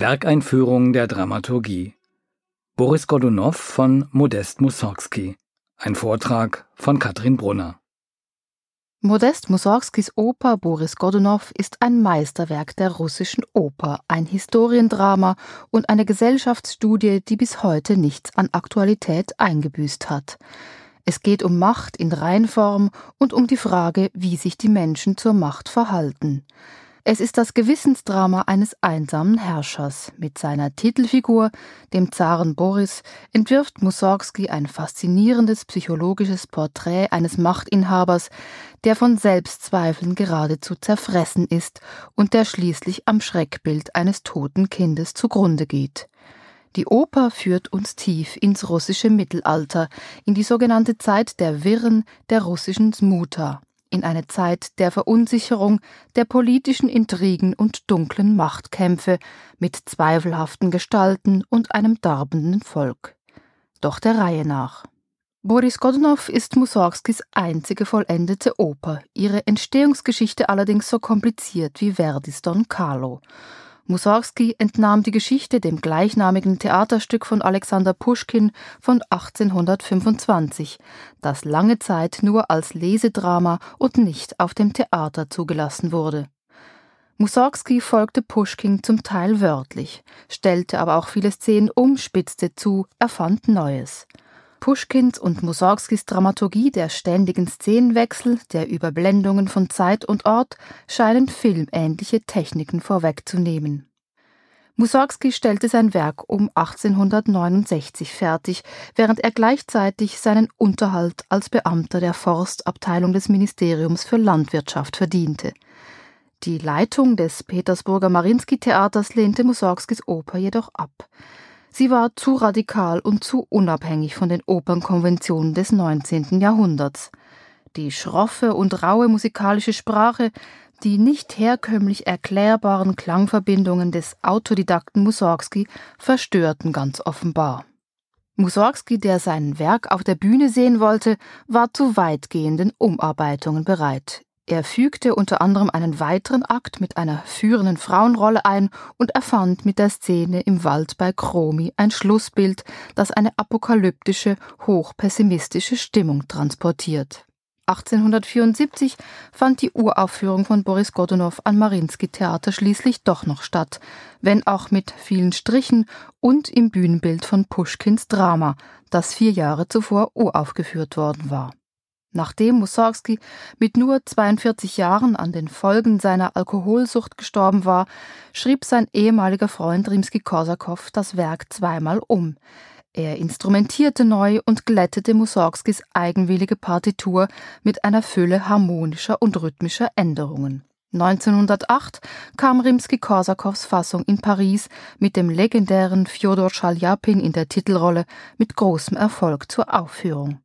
Werkeinführung der Dramaturgie. Boris Godunow von Modest Mussorgsky. Ein Vortrag von Katrin Brunner. Modest Mussorgskys Oper Boris Godunow ist ein Meisterwerk der russischen Oper, ein Historiendrama und eine Gesellschaftsstudie, die bis heute nichts an Aktualität eingebüßt hat. Es geht um Macht in Reinform und um die Frage, wie sich die Menschen zur Macht verhalten. Es ist das Gewissensdrama eines einsamen Herrschers. Mit seiner Titelfigur, dem Zaren Boris, entwirft Mussorgsky ein faszinierendes psychologisches Porträt eines Machtinhabers, der von Selbstzweifeln geradezu zerfressen ist und der schließlich am Schreckbild eines toten Kindes zugrunde geht. Die Oper führt uns tief ins russische Mittelalter, in die sogenannte Zeit der Wirren der russischen Smuta, in eine Zeit der Verunsicherung, der politischen Intrigen und dunklen Machtkämpfe mit zweifelhaften Gestalten und einem darbenden Volk. Doch der Reihe nach. Boris Godunov ist Mussorgskis einzige vollendete Oper, ihre Entstehungsgeschichte allerdings so kompliziert wie Verdis Don Carlo. Mussorgsky entnahm die Geschichte dem gleichnamigen Theaterstück von Alexander Puschkin von 1825, das lange Zeit nur als Lesedrama und nicht auf dem Theater zugelassen wurde. Mussorgsky folgte Puschkin zum Teil wörtlich, stellte aber auch viele Szenen um, spitzte zu, erfand Neues. Puschkins und Mussorgskis Dramaturgie der ständigen Szenenwechsel, der Überblendungen von Zeit und Ort scheinen filmähnliche Techniken vorwegzunehmen. Mussorgsky stellte sein Werk um 1869 fertig, während er gleichzeitig seinen Unterhalt als Beamter der Forstabteilung des Ministeriums für Landwirtschaft verdiente. Die Leitung des Petersburger Marinsky-Theaters lehnte Mussorgskis Oper jedoch ab. Sie war zu radikal und zu unabhängig von den Opernkonventionen des 19. Jahrhunderts. Die schroffe und raue musikalische Sprache, die nicht herkömmlich erklärbaren Klangverbindungen des Autodidakten Mussorgsky verstörten ganz offenbar. Mussorgsky, der sein Werk auf der Bühne sehen wollte, war zu weitgehenden Umarbeitungen bereit. Er fügte unter anderem einen weiteren Akt mit einer führenden Frauenrolle ein und erfand mit der Szene im Wald bei Chromi ein Schlussbild, das eine apokalyptische, hochpessimistische Stimmung transportiert. 1874 fand die Uraufführung von Boris Godunow am Marinsky Theater schließlich doch noch statt, wenn auch mit vielen Strichen und im Bühnenbild von Puschkins Drama, das vier Jahre zuvor uraufgeführt worden war. Nachdem Mussorgsky mit nur 42 Jahren an den Folgen seiner Alkoholsucht gestorben war, schrieb sein ehemaliger Freund Rimsky-Korsakow das Werk zweimal um. Er instrumentierte neu und glättete Mussorgskis eigenwillige Partitur mit einer Fülle harmonischer und rhythmischer Änderungen. 1908 kam Rimsky-Korsakows Fassung in Paris mit dem legendären Fjodor Schaljapin in der Titelrolle mit großem Erfolg zur Aufführung.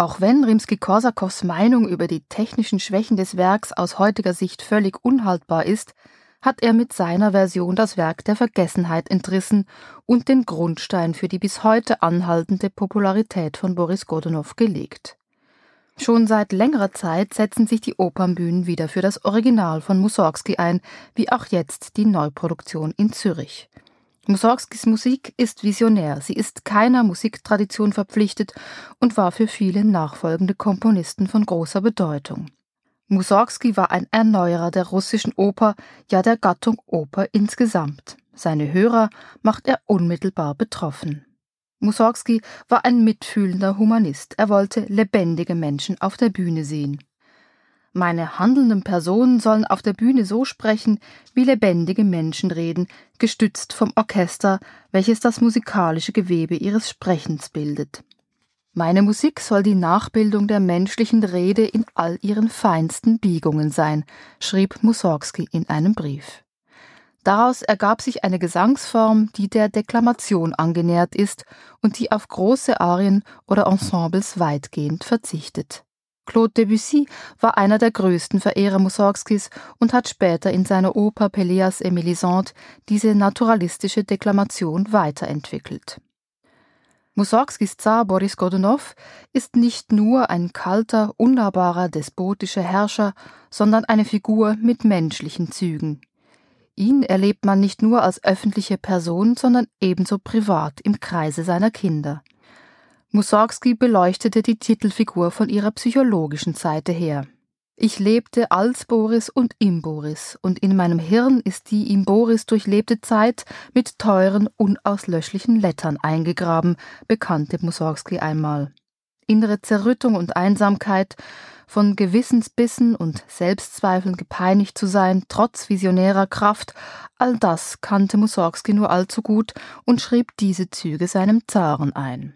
Auch wenn Rimsky-Korsakows Meinung über die technischen Schwächen des Werks aus heutiger Sicht völlig unhaltbar ist, hat er mit seiner Version das Werk der Vergessenheit entrissen und den Grundstein für die bis heute anhaltende Popularität von Boris Godunow gelegt. Schon seit längerer Zeit setzen sich die Opernbühnen wieder für das Original von Mussorgsky ein, wie auch jetzt die Neuproduktion in Zürich. Mussorgskis Musik ist visionär, sie ist keiner Musiktradition verpflichtet und war für viele nachfolgende Komponisten von großer Bedeutung. Mussorgsky war ein Erneuerer der russischen Oper, ja der Gattung Oper insgesamt. Seine Hörer macht er unmittelbar betroffen. Mussorgsky war ein mitfühlender Humanist, er wollte lebendige Menschen auf der Bühne sehen. Meine handelnden Personen sollen auf der Bühne so sprechen, wie lebendige Menschen reden, gestützt vom Orchester, welches das musikalische Gewebe ihres Sprechens bildet. Meine Musik soll die Nachbildung der menschlichen Rede in all ihren feinsten Biegungen sein, schrieb Mussorgsky in einem Brief. Daraus ergab sich eine Gesangsform, die der Deklamation angenähert ist und die auf große Arien oder Ensembles weitgehend verzichtet. Claude Debussy war einer der größten Verehrer Mussorgskis und hat später in seiner Oper Pelléas et Mélisande diese naturalistische Deklamation weiterentwickelt. Mussorgskis Zar Boris Godunow ist nicht nur ein kalter, unnahbarer, despotischer Herrscher, sondern eine Figur mit menschlichen Zügen. Ihn erlebt man nicht nur als öffentliche Person, sondern ebenso privat im Kreise seiner Kinder. Mussorgsky beleuchtete die Titelfigur von ihrer psychologischen Seite her. Ich lebte als Boris und im Boris, und in meinem Hirn ist die im Boris durchlebte Zeit mit teuren, unauslöschlichen Lettern eingegraben, bekannte Mussorgsky einmal. Innere Zerrüttung und Einsamkeit, von Gewissensbissen und Selbstzweifeln gepeinigt zu sein, trotz visionärer Kraft, all das kannte Mussorgsky nur allzu gut und schrieb diese Züge seinem Zaren ein.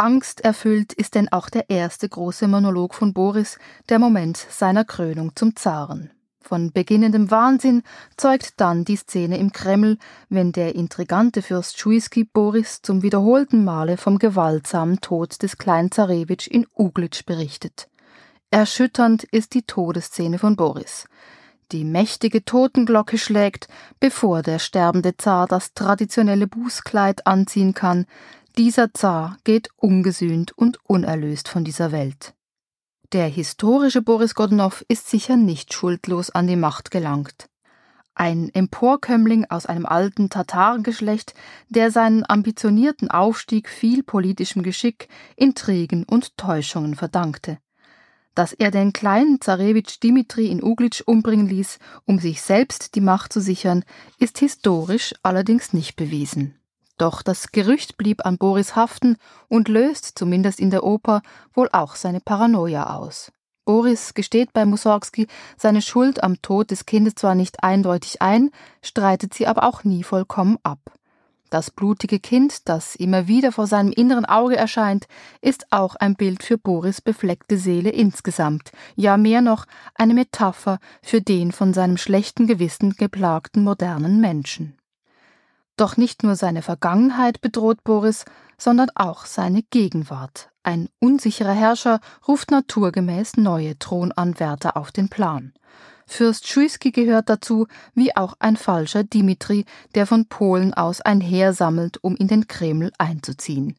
Angsterfüllt ist denn auch der erste große Monolog von Boris, der Moment seiner Krönung zum Zaren. Von beginnendem Wahnsinn zeugt dann die Szene im Kreml, wenn der intrigante Fürst Schuiski Boris zum wiederholten Male vom gewaltsamen Tod des kleinen Zarewitsch in Uglitsch berichtet. Erschütternd ist die Todesszene von Boris. Die mächtige Totenglocke schlägt, bevor der sterbende Zar das traditionelle Bußkleid anziehen kann, dieser Zar geht ungesühnt und unerlöst von dieser Welt. Der historische Boris Godunow ist sicher nicht schuldlos an die Macht gelangt. Ein Emporkömmling aus einem alten Tatarengeschlecht, der seinen ambitionierten Aufstieg viel politischem Geschick, Intrigen und Täuschungen verdankte. Dass er den kleinen Zarewitsch Dimitri in Uglitsch umbringen ließ, um sich selbst die Macht zu sichern, ist historisch allerdings nicht bewiesen. Doch das Gerücht blieb an Boris haften und löst, zumindest in der Oper, wohl auch seine Paranoia aus. Boris gesteht bei Mussorgsky seine Schuld am Tod des Kindes zwar nicht eindeutig ein, streitet sie aber auch nie vollkommen ab. Das blutige Kind, das immer wieder vor seinem inneren Auge erscheint, ist auch ein Bild für Boris befleckte Seele insgesamt, ja mehr noch eine Metapher für den von seinem schlechten Gewissen geplagten modernen Menschen. Doch nicht nur seine Vergangenheit bedroht Boris, sondern auch seine Gegenwart. Ein unsicherer Herrscher ruft naturgemäß neue Thronanwärter auf den Plan. Fürst Schuiski gehört dazu, wie auch ein falscher Dimitri, der von Polen aus ein Heer sammelt, um in den Kreml einzuziehen.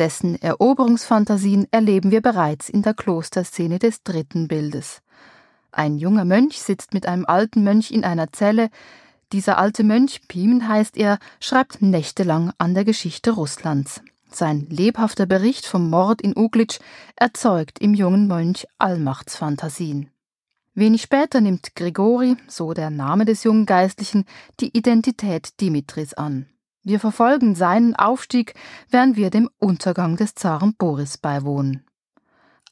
Dessen Eroberungsfantasien erleben wir bereits in der Klosterszene des dritten Bildes. Ein junger Mönch sitzt mit einem alten Mönch in einer Zelle, dieser alte Mönch, Pimen heißt er, schreibt nächtelang an der Geschichte Russlands. Sein lebhafter Bericht vom Mord in Uglitsch erzeugt im jungen Mönch Allmachtsfantasien. Wenig später nimmt Grigori, so der Name des jungen Geistlichen, die Identität Dimitris an. Wir verfolgen seinen Aufstieg, während wir dem Untergang des Zaren Boris beiwohnen.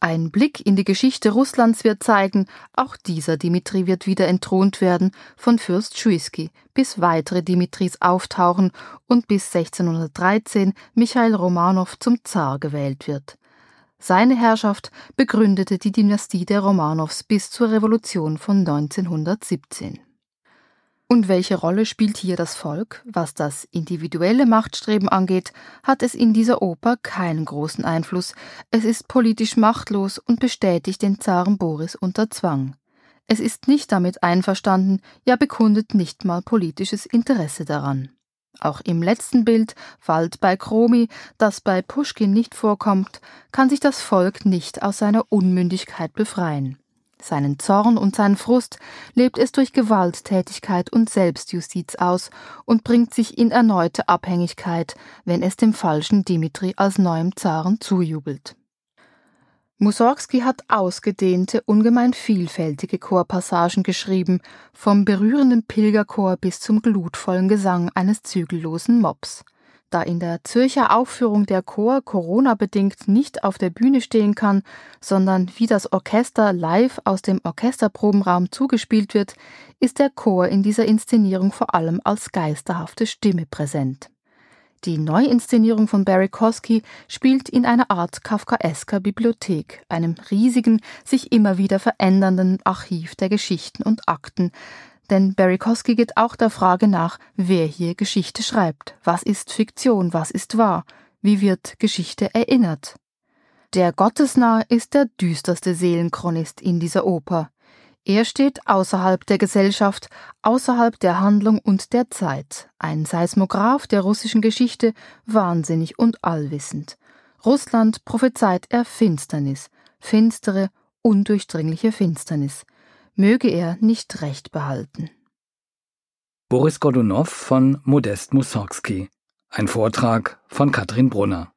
Ein Blick in die Geschichte Russlands wird zeigen, auch dieser Dimitri wird wieder entthront werden von Fürst Schuiski, bis weitere Dimitris auftauchen und bis 1613 Michail Romanow zum Zar gewählt wird. Seine Herrschaft begründete die Dynastie der Romanows bis zur Revolution von 1917. Und welche Rolle spielt hier das Volk? Was das individuelle Machtstreben angeht, hat es in dieser Oper keinen großen Einfluss. Es ist politisch machtlos und bestätigt den Zaren Boris unter Zwang. Es ist nicht damit einverstanden, ja bekundet nicht mal politisches Interesse daran. Auch im letzten Bild, Wald bei Kromi, das bei Puschkin nicht vorkommt, kann sich das Volk nicht aus seiner Unmündigkeit befreien. Seinen Zorn und seinen Frust lebt es durch Gewalttätigkeit und Selbstjustiz aus und bringt sich in erneute Abhängigkeit, wenn es dem falschen Dimitri als neuem Zaren zujubelt. Mussorgsky hat ausgedehnte, ungemein vielfältige Chorpassagen geschrieben, vom berührenden Pilgerchor bis zum glutvollen Gesang eines zügellosen Mobs. Da in der Zürcher Aufführung der Chor Corona-bedingt nicht auf der Bühne stehen kann, sondern wie das Orchester live aus dem Orchesterprobenraum zugespielt wird, ist der Chor in dieser Inszenierung vor allem als geisterhafte Stimme präsent. Die Neuinszenierung von Barry Kosky spielt in einer Art kafkaesker Bibliothek, einem riesigen, sich immer wieder verändernden Archiv der Geschichten und Akten, denn Berikowski geht auch der Frage nach, wer hier Geschichte schreibt. Was ist Fiktion? Was ist wahr? Wie wird Geschichte erinnert? Der Gottesnah ist der düsterste Seelenchronist in dieser Oper. Er steht außerhalb der Gesellschaft, außerhalb der Handlung und der Zeit, ein Seismograph der russischen Geschichte, wahnsinnig und allwissend. Russland prophezeit er Finsternis, finstere, undurchdringliche Finsternis möge er nicht recht behalten. Boris Godunow von Modest Mussorgsky. Ein Vortrag von Katrin Brunner.